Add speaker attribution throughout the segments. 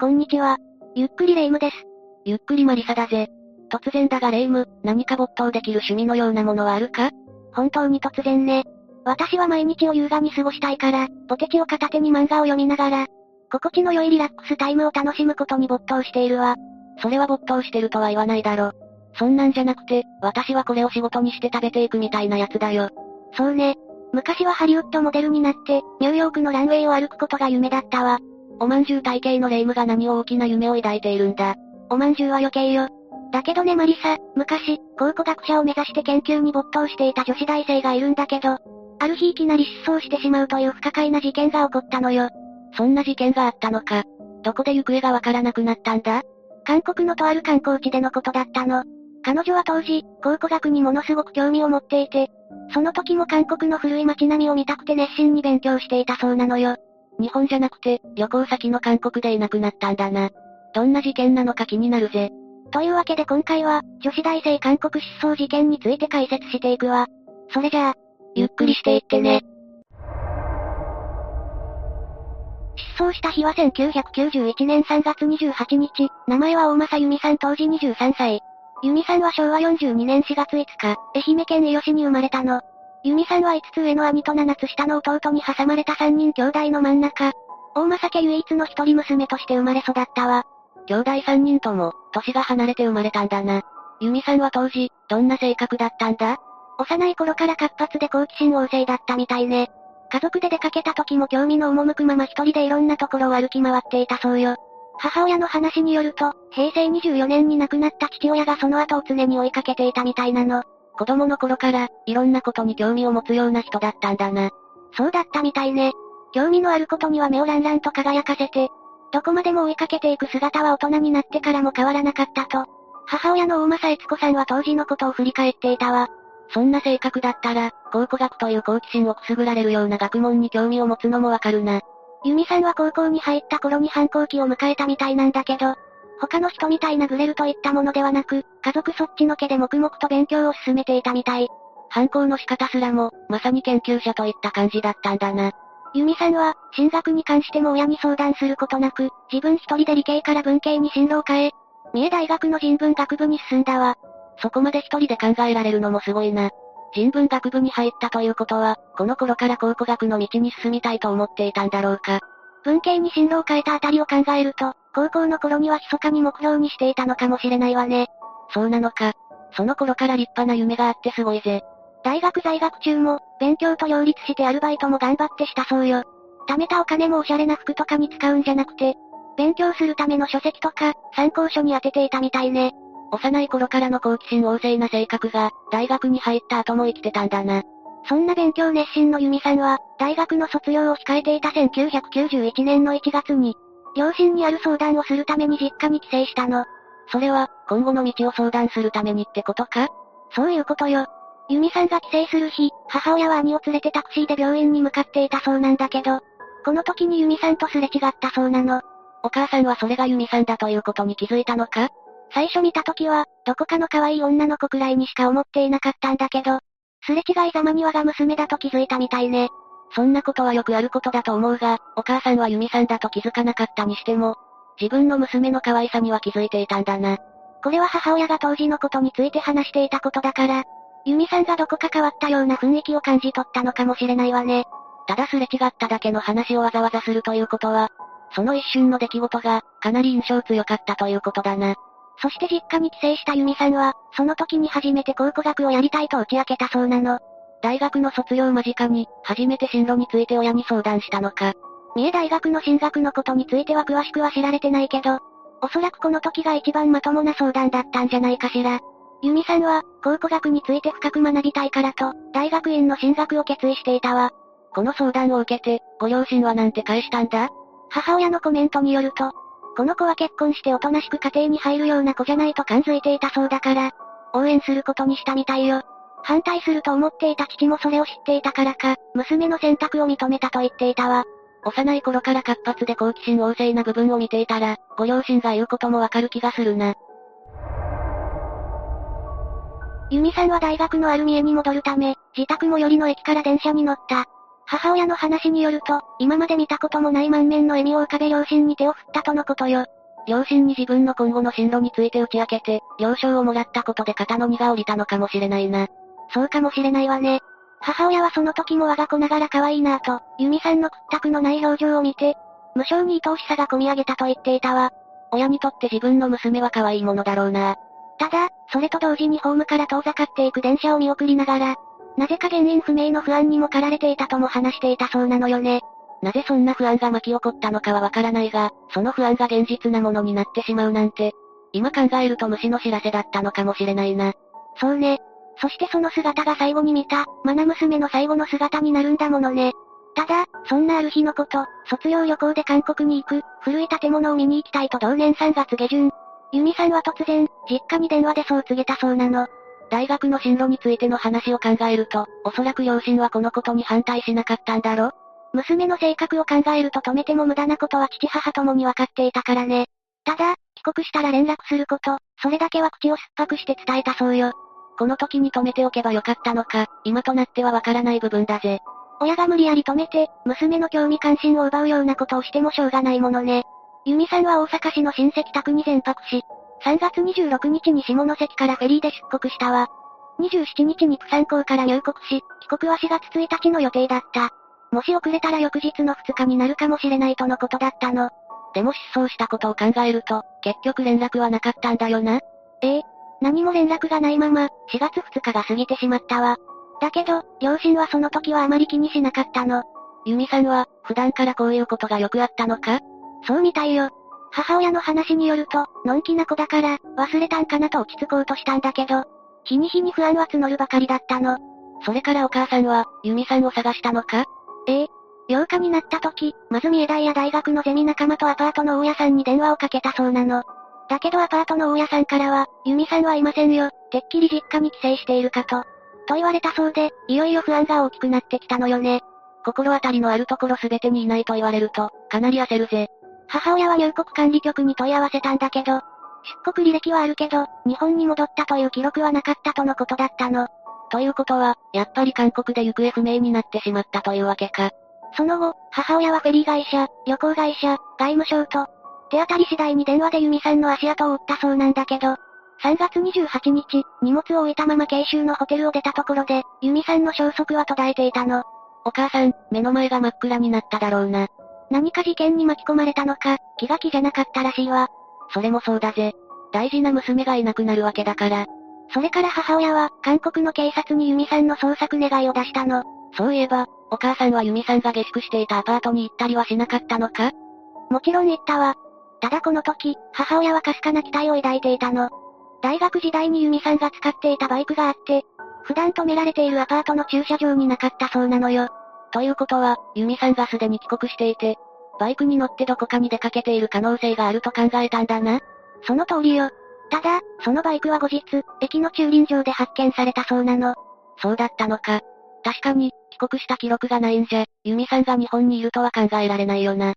Speaker 1: こんにちは。ゆっくりレ夢ムです。
Speaker 2: ゆっくりマリサだぜ。突然だがレ夢ム、何か没頭できる趣味のようなものはあるか？
Speaker 1: 本当に突然ね。私は毎日を優雅に過ごしたいから、ポテチを片手に漫画を読みながら、心地の良いリラックスタイムを楽しむことに没頭しているわ。
Speaker 2: それは没頭してるとは言わないだろ。そんなんじゃなくて、私はこれを仕事にして食べていくみたいなやつだよ。
Speaker 1: そうね。昔はハリウッドモデルになって、ニューヨークのランウェイを歩くことが夢だったわ。
Speaker 2: おまんじゅう体型のレイムが何を大きな夢を抱いているんだ。
Speaker 1: おまんじゅうは余計よ。だけどねマリサ、昔、考古学者を目指して研究に没頭していた女子大生がいるんだけど、ある日いきなり失踪してしまうという不可解な事件が起こったのよ。
Speaker 2: そんな事件があったのか。どこで行方がわからなくなったんだ？
Speaker 1: 韓国のとある観光地でのことだったの。彼女は当時、考古学にものすごく興味を持っていて、その時も韓国の古い街並みを見たくて熱心に勉強していたそうなのよ。
Speaker 2: 日本じゃなくて、旅行先の韓国でいなくなったんだな。どんな事件なのか気になるぜ。
Speaker 1: というわけで今回は、女子大生韓国失踪事件について解説していくわ。それじゃあ、
Speaker 2: ゆっくりしていってね。
Speaker 1: 失踪した日は1991年3月28日、名前は大正由美さん当時23歳。由美さんは昭和42年4月5日、愛媛県伊予市に生まれたの。由美さんは5つ上の兄と7つ下の弟に挟まれた3人兄弟の真ん中。大正家唯一の一人娘として生まれ育ったわ。
Speaker 2: 兄弟3人とも、年が離れて生まれたんだな。由美さんは当時、どんな性格だったんだ？
Speaker 1: 幼い頃から活発で好奇心旺盛だったみたいね。家族で出かけた時も興味の赴くまま一人でいろんなところを歩き回っていたそうよ。母親の話によると、平成24年に亡くなった父親がその後を常に追いかけていたみたいなの。
Speaker 2: 子供の頃から、いろんなことに興味を持つような人だったんだな。
Speaker 1: そうだったみたいね。興味のあることには目をランランと輝かせて、どこまでも追いかけていく姿は大人になってからも変わらなかったと。母親の大正悦子さんは当時のことを振り返っていたわ。
Speaker 2: そんな性格だったら、考古学という好奇心をくすぐられるような学問に興味を持つのもわかるな。
Speaker 1: ユミさんは高校に入った頃に反抗期を迎えたみたいなんだけど、他の人みたいなグレるといったものではなく、家族そっちのけで黙々と勉強を進めていたみたい。
Speaker 2: 反抗の仕方すらも、まさに研究者といった感じだったんだな。
Speaker 1: ユミさんは、進学に関しても親に相談することなく、自分一人で理系から文系に進路を変え、三重大学の人文学部に進んだわ。
Speaker 2: そこまで一人で考えられるのもすごいな。人文学部に入ったということは、この頃から考古学の道に進みたいと思っていたんだろうか。
Speaker 1: 文系に進路を変えたあたりを考えると、高校の頃には密かに目標にしていたのかもしれないわね。
Speaker 2: そうなのか。その頃から立派な夢があってすごいぜ。
Speaker 1: 大学在学中も、勉強と両立してアルバイトも頑張ってしたそうよ。貯めたお金もおしゃれな服とかに使うんじゃなくて、勉強するための書籍とか、参考書に当てていたみたいね。
Speaker 2: 幼い頃からの好奇心旺盛な性格が、大学に入った後も生きてたんだな。
Speaker 1: そんな勉強熱心のユミさんは、大学の卒業を控えていた1991年の1月に、両親にある相談をするために実家に帰省したの。
Speaker 2: それは、今後の道を相談するためにってことか？
Speaker 1: そういうことよ。ユミさんが帰省する日、母親は兄を連れてタクシーで病院に向かっていたそうなんだけど、この時にユミさんとすれ違ったそうなの。
Speaker 2: お母さんはそれがユミさんだということに気づいたのか？
Speaker 1: 最初見た時は、どこかの可愛い女の子くらいにしか思っていなかったんだけど、すれ違いざまに我が娘だと気づいたみたいね。
Speaker 2: そんなことはよくあることだと思うが、お母さんはユミさんだと気づかなかったにしても、自分の娘の可愛さには気づいていたんだな。
Speaker 1: これは母親が当時のことについて話していたことだから、ユミさんがどこか変わったような雰囲気を感じ取ったのかもしれないわね。
Speaker 2: ただすれ違っただけの話をわざわざするということは、その一瞬の出来事が、かなり印象強かったということだな。
Speaker 1: そして実家に帰省したユミさんは、その時に初めて考古学をやりたいと打ち明けたそうなの。
Speaker 2: 大学の卒業間近に、初めて進路について親に相談したのか。
Speaker 1: 三重大学の進学のことについては詳しくは知られてないけど、おそらくこの時が一番まともな相談だったんじゃないかしら。ユミさんは、考古学について深く学びたいからと、大学院の進学を決意していたわ。
Speaker 2: この相談を受けて、ご両親はなんて返したんだ？
Speaker 1: 母親のコメントによると、この子は結婚しておとなしく家庭に入るような子じゃないと感づいていたそうだから、応援することにしたみたいよ。反対すると思っていた父もそれを知っていたからか、娘の選択を認めたと言っていたわ。
Speaker 2: 幼い頃から活発で好奇心旺盛な部分を見ていたら、ご両親が言うこともわかる気がするな。
Speaker 1: ユミさんは大学のある三重に戻るため、自宅最寄りの駅から電車に乗った。母親の話によると、今まで見たこともない満面の笑みを浮かべ両親に手を振ったとのことよ。
Speaker 2: 両親に自分の今後の進路について打ち明けて、了承をもらったことで肩の荷が下りたのかもしれないな。
Speaker 1: そうかもしれないわね。母親はその時も我が子ながら可愛いなぁと、ユミさんの屈託のない表情を見て、無性に愛おしさが込み上げたと言っていたわ。
Speaker 2: 親にとって自分の娘は可愛いものだろうな。
Speaker 1: ただ、それと同時にホームから遠ざかっていく電車を見送りながら、なぜか原因不明の不安にも駆られていたとも話していたそうなのよね。
Speaker 2: なぜそんな不安が巻き起こったのかはわからないが、その不安が現実なものになってしまうなんて、今考えると虫の知らせだったのかもしれないな。
Speaker 1: そうね。そしてその姿が最後に見た、マナ娘の最後の姿になるんだものね。ただ、そんなある日のこと、卒業旅行で韓国に行く、古い建物を見に行きたいと同年3月下旬。ユミさんは突然、実家に電話でそう告げたそうなの。
Speaker 2: 大学の進路についての話を考えると、おそらく両親はこのことに反対しなかったんだろ
Speaker 1: 娘の性格を考えると止めても無駄なことは父母ともに分かっていたからね。ただ、帰国したら連絡すること、それだけは口を酸っぱくして伝えたそうよ。
Speaker 2: この時に止めておけばよかったのか、今となってはわからない部分だぜ。
Speaker 1: 親が無理やり止めて、娘の興味関心を奪うようなことをしてもしょうがないものね。ユミさんは大阪市の親戚宅に全泊し、3月26日に下関からフェリーで出国したわ。27日にプサン港から入国し、帰国は4月1日の予定だった。もし遅れたら翌日の2日になるかもしれないとのことだったの。
Speaker 2: でも失踪したことを考えると、結局連絡はなかったんだよな。
Speaker 1: ええ。何も連絡がないまま、4月2日が過ぎてしまったわ。だけど、両親はその時はあまり気にしなかったの。
Speaker 2: ユミさんは、普段からこういうことがよくあったのか？
Speaker 1: そうみたいよ。母親の話によると、のんきな子だから、忘れたんかなと落ち着こうとしたんだけど、日に日に不安は募るばかりだったの。
Speaker 2: それからお母さんは、ユミさんを探したのか？
Speaker 1: ええ。8日になった時、まず三重大や大学のゼミ仲間とアパートの大家さんに電話をかけたそうなの。だけどアパートの大家さんからは、ユミさんはいませんよ、てっきり実家に帰省しているかと。と言われたそうで、いよいよ不安が大きくなってきたのよね。
Speaker 2: 心当たりのあるところ全てにいないと言われると、かなり焦るぜ。
Speaker 1: 母親は入国管理局に問い合わせたんだけど、出国履歴はあるけど、日本に戻ったという記録はなかったとのことだったの。
Speaker 2: ということは、やっぱり韓国で行方不明になってしまったというわけか。
Speaker 1: その後、母親はフェリー会社、旅行会社、外務省と、手当たり次第に電話でユミさんの足跡を追ったそうなんだけど、3月28日、荷物を置いたまま慶州のホテルを出たところで、ユミさんの消息は途絶えていたの。
Speaker 2: お母さん、目の前が真っ暗になっただろうな。
Speaker 1: 何か事件に巻き込まれたのか、気が気じゃなかったらしいわ。
Speaker 2: それもそうだぜ。大事な娘がいなくなるわけだから。
Speaker 1: それから母親は、韓国の警察にユミさんの捜索願いを出したの。
Speaker 2: そういえば、お母さんはユミさんが下宿していたアパートに行ったりはしなかったのか？
Speaker 1: もちろん行ったわ。ただこの時、母親はかすかな期待を抱いていたの。大学時代にユミさんが使っていたバイクがあって、普段止められているアパートの駐車場になかったそうなのよ。
Speaker 2: ということは、ユミさんがすでに帰国していて、バイクに乗ってどこかに出かけている可能性があると考えたんだな。
Speaker 1: その通りよ。ただ、そのバイクは後日、駅の駐輪場で発見されたそうなの。
Speaker 2: そうだったのか。確かに、帰国した記録がないんじゃ、ユミさんが日本にいるとは考えられないよな。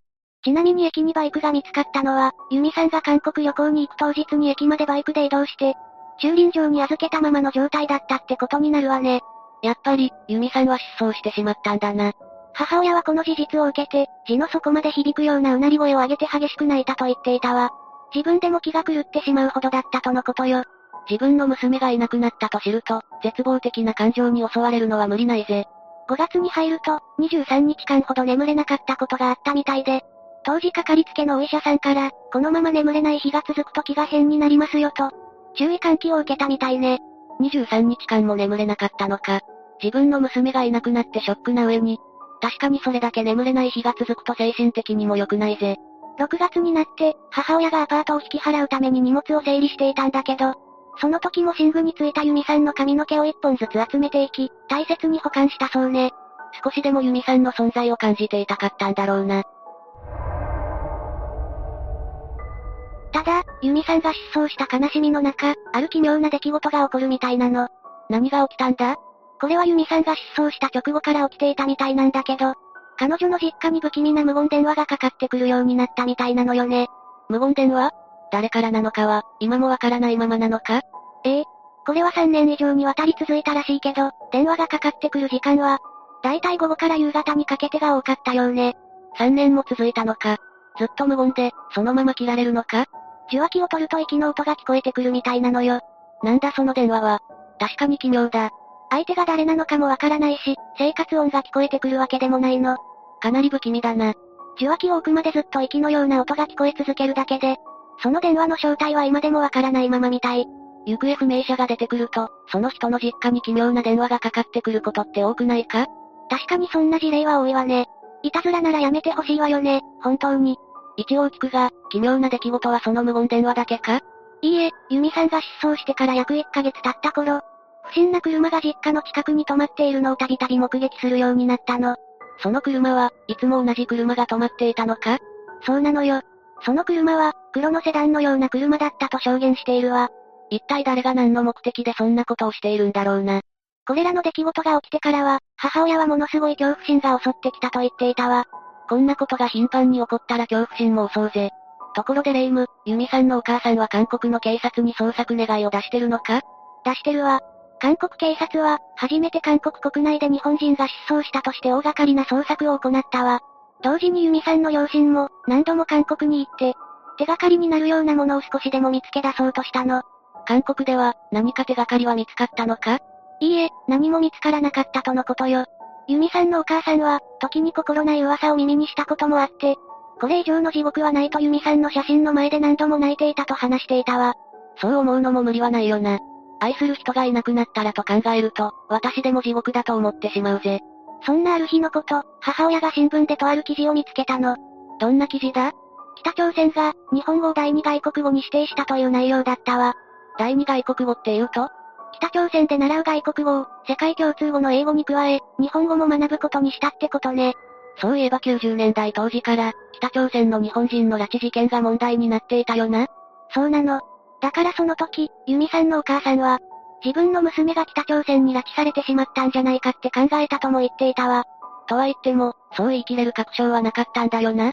Speaker 1: ちなみに駅にバイクが見つかったのは、ユミさんが韓国旅行に行く当日に駅までバイクで移動して、駐輪場に預けたままの状態だったってことになるわね。
Speaker 2: やっぱり、ユミさんは失踪してしまったんだな。
Speaker 1: 母親はこの事実を受けて、字の底まで響くようなうなり声を上げて激しく泣いたと言っていたわ。自分でも気が狂ってしまうほどだったとのことよ。
Speaker 2: 自分の娘がいなくなったと知ると、絶望的な感情に襲われるのは無理ないぜ。
Speaker 1: 5月に入ると、23日間ほど眠れなかったことがあったみたいで、当時かかりつけのお医者さんから、このまま眠れない日が続くと気が変になりますよと、注意喚起を受けたみたいね。
Speaker 2: 23日間も眠れなかったのか。自分の娘がいなくなってショックな上に、確かにそれだけ眠れない日が続くと精神的にも良くないぜ。
Speaker 1: 6月になって、母親がアパートを引き払うために荷物を整理していたんだけど、その時も寝具についたユミさんの髪の毛を一本ずつ集めていき、大切に保管したそうね。
Speaker 2: 少しでもユミさんの存在を感じていたかったんだろうな。
Speaker 1: ただ、ユミさんが失踪した悲しみの中、ある奇妙な出来事が起こるみたいなの。
Speaker 2: 何が起きたんだ？
Speaker 1: これはユミさんが失踪した直後から起きていたみたいなんだけど、彼女の実家に不気味な無言電話がかかってくるようになったみたいなのよね。
Speaker 2: 無言電話？誰からなのかは、今もわからないままなのか？
Speaker 1: ええ。これは3年以上にわたり続いたらしいけど、電話がかかってくる時間は、だいたい午後から夕方にかけてが多かったようね。
Speaker 2: 3年も続いたのか？ずっと無言で、そのまま切られるのか？
Speaker 1: 受話器を取ると息の音が聞こえてくるみたいなのよ。
Speaker 2: なんだその電話は。確かに奇妙だ。
Speaker 1: 相手が誰なのかもわからないし、生活音が聞こえてくるわけでもないの。
Speaker 2: かなり不気味だな。
Speaker 1: 受話器を置くまでずっと息のような音が聞こえ続けるだけで、その電話の正体は今でもわからないままみたい。
Speaker 2: 行方不明者が出てくると、その人の実家に奇妙な電話がかかってくることって多くないか？
Speaker 1: 確かにそんな事例は多いわね。いたずらならやめてほしいわよね、本当に。
Speaker 2: 一応聞くが、奇妙な出来事はその無言電話だけか？
Speaker 1: いいえ、ユミさんが失踪してから約1ヶ月経った頃、不審な車が実家の近くに止まっているのをたびたび目撃するようになったの。
Speaker 2: その車は、いつも同じ車が止まっていたのか？
Speaker 1: そうなのよ。その車は、黒のセダンのような車だったと証言しているわ。
Speaker 2: 一体誰が何の目的でそんなことをしているんだろうな？
Speaker 1: これらの出来事が起きてからは、母親はものすごい恐怖心が襲ってきたと言っていたわ。
Speaker 2: こんなことが頻繁に起こったら恐怖心も襲うぜ。ところでレイム、ユミさんのお母さんは韓国の警察に捜索願いを出してるのか？
Speaker 1: 出してるわ。韓国警察は、初めて韓国国内で日本人が失踪したとして大掛かりな捜索を行ったわ。同時にユミさんの両親も、何度も韓国に行って、手がかりになるようなものを少しでも見つけ出そうとしたの。
Speaker 2: 韓国では、何か手がかりは見つかったのか？
Speaker 1: いいえ、何も見つからなかったとのことよ。ユミさんのお母さんは、時に心ない噂を耳にしたこともあって、これ以上の地獄はないとユミさんの写真の前で何度も泣いていたと話していたわ。
Speaker 2: そう思うのも無理はないよな。愛する人がいなくなったらと考えると、私でも地獄だと思ってしまうぜ。
Speaker 1: そんなある日のこと、母親が新聞でとある記事を見つけたの。
Speaker 2: どんな記事だ？
Speaker 1: 北朝鮮が、日本語を第二外国語に指定したという内容だったわ。
Speaker 2: 第二外国語って言うと
Speaker 1: 北朝鮮で習う外国語を、世界共通語の英語に加え、日本語も学ぶことにしたってことね。
Speaker 2: そういえば90年代当時から、北朝鮮の日本人の拉致事件が問題になっていたよな。
Speaker 1: そうなの。だからその時、ユミさんのお母さんは、自分の娘が北朝鮮に拉致されてしまったんじゃないかって考えたとも言っていたわ。
Speaker 2: とは言っても、そう言い切れる確証はなかったんだよな。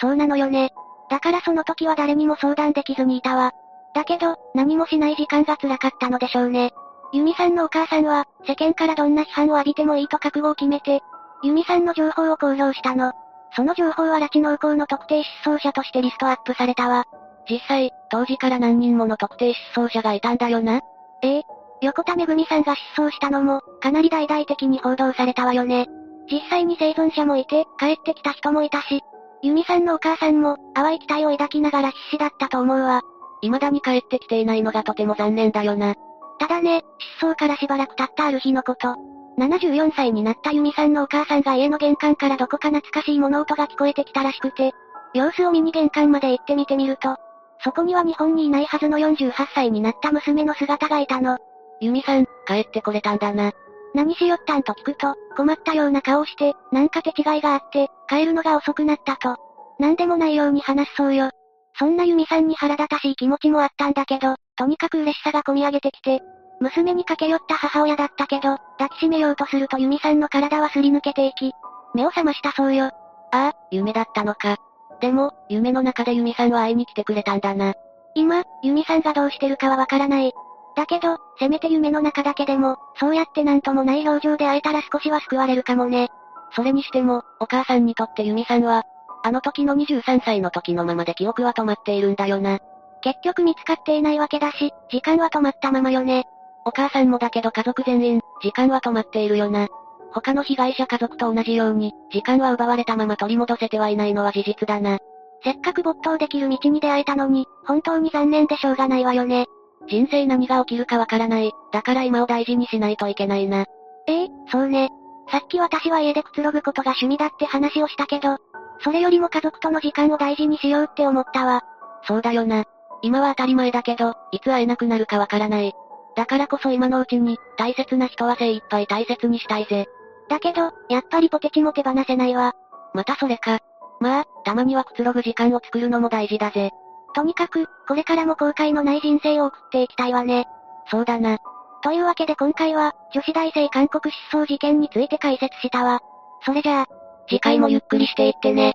Speaker 1: そうなのよね。だからその時は誰にも相談できずにいたわ。だけど、何もしない時間が辛かったのでしょうね。ユミさんのお母さんは、世間からどんな批判を浴びてもいいと覚悟を決めて、ユミさんの情報を公表したの。その情報は拉致農耕の特定失踪者としてリストアップされたわ。
Speaker 2: 実際、当時から何人もの特定失踪者がいたんだよな。
Speaker 1: ええ。横田めぐみさんが失踪したのも、かなり大々的に報道されたわよね。実際に生存者もいて、帰ってきた人もいたし、ユミさんのお母さんも、淡い期待を抱きながら必死だったと思うわ。
Speaker 2: 未だに帰ってきていないのがとても残念だよな。
Speaker 1: ただね、失踪からしばらく経ったある日のこと。74歳になったユミさんのお母さんが家の玄関からどこか懐かしい物音が聞こえてきたらしくて、様子を見に玄関まで行ってみてみると、そこには日本にいないはずの48歳になった娘の姿がいたの。
Speaker 2: ユミさん、帰ってこれたんだな。
Speaker 1: 何しよったんと聞くと、困ったような顔をして、なんか手違いがあって、帰るのが遅くなったと。なんでもないように話すそうよ。そんなユミさんに腹立たしい気持ちもあったんだけど、とにかく嬉しさが込み上げてきて、娘に駆け寄った母親だったけど、抱きしめようとするとユミさんの体はすり抜けていき、目を覚ましたそうよ。
Speaker 2: ああ、夢だったのか。でも、夢の中でユミさんは会いに来てくれたんだな。
Speaker 1: 今、ユミさんがどうしてるかはわからない。だけど、せめて夢の中だけでも、そうやってなんともない表情で会えたら少しは救われるかもね。
Speaker 2: それにしても、お母さんにとってユミさんは、あの時の23歳の時のままで記憶は止まっているんだよな。
Speaker 1: 結局見つかっていないわけだし、時間は止まったままよね。
Speaker 2: お母さんもだけど家族全員、時間は止まっているよな。他の被害者家族と同じように、時間は奪われたまま取り戻せてはいないのは事実だな。
Speaker 1: せっかく没頭できる道に出会えたのに、本当に残念でしょうがないわよね。
Speaker 2: 人生何が起きるかわからない。だから今を大事にしないといけないな。
Speaker 1: ええそうね。さっき私は家でくつろぐことが趣味だって話をしたけど、それよりも家族との時間を大事にしようって思ったわ。
Speaker 2: そうだよな。今は当たり前だけど、いつ会えなくなるかわからない。だからこそ今のうちに、大切な人は精一杯大切にしたいぜ。
Speaker 1: だけど、やっぱりポテチも手放せないわ。
Speaker 2: またそれか。まあ、たまにはくつろぐ時間を作るのも大事だぜ。
Speaker 1: とにかく、これからも後悔のない人生を送っていきたいわね。
Speaker 2: そうだな。
Speaker 1: というわけで今回は、女子大生韓国失踪事件について解説したわ。それじゃあ、
Speaker 2: 次回もゆっくりしていってね。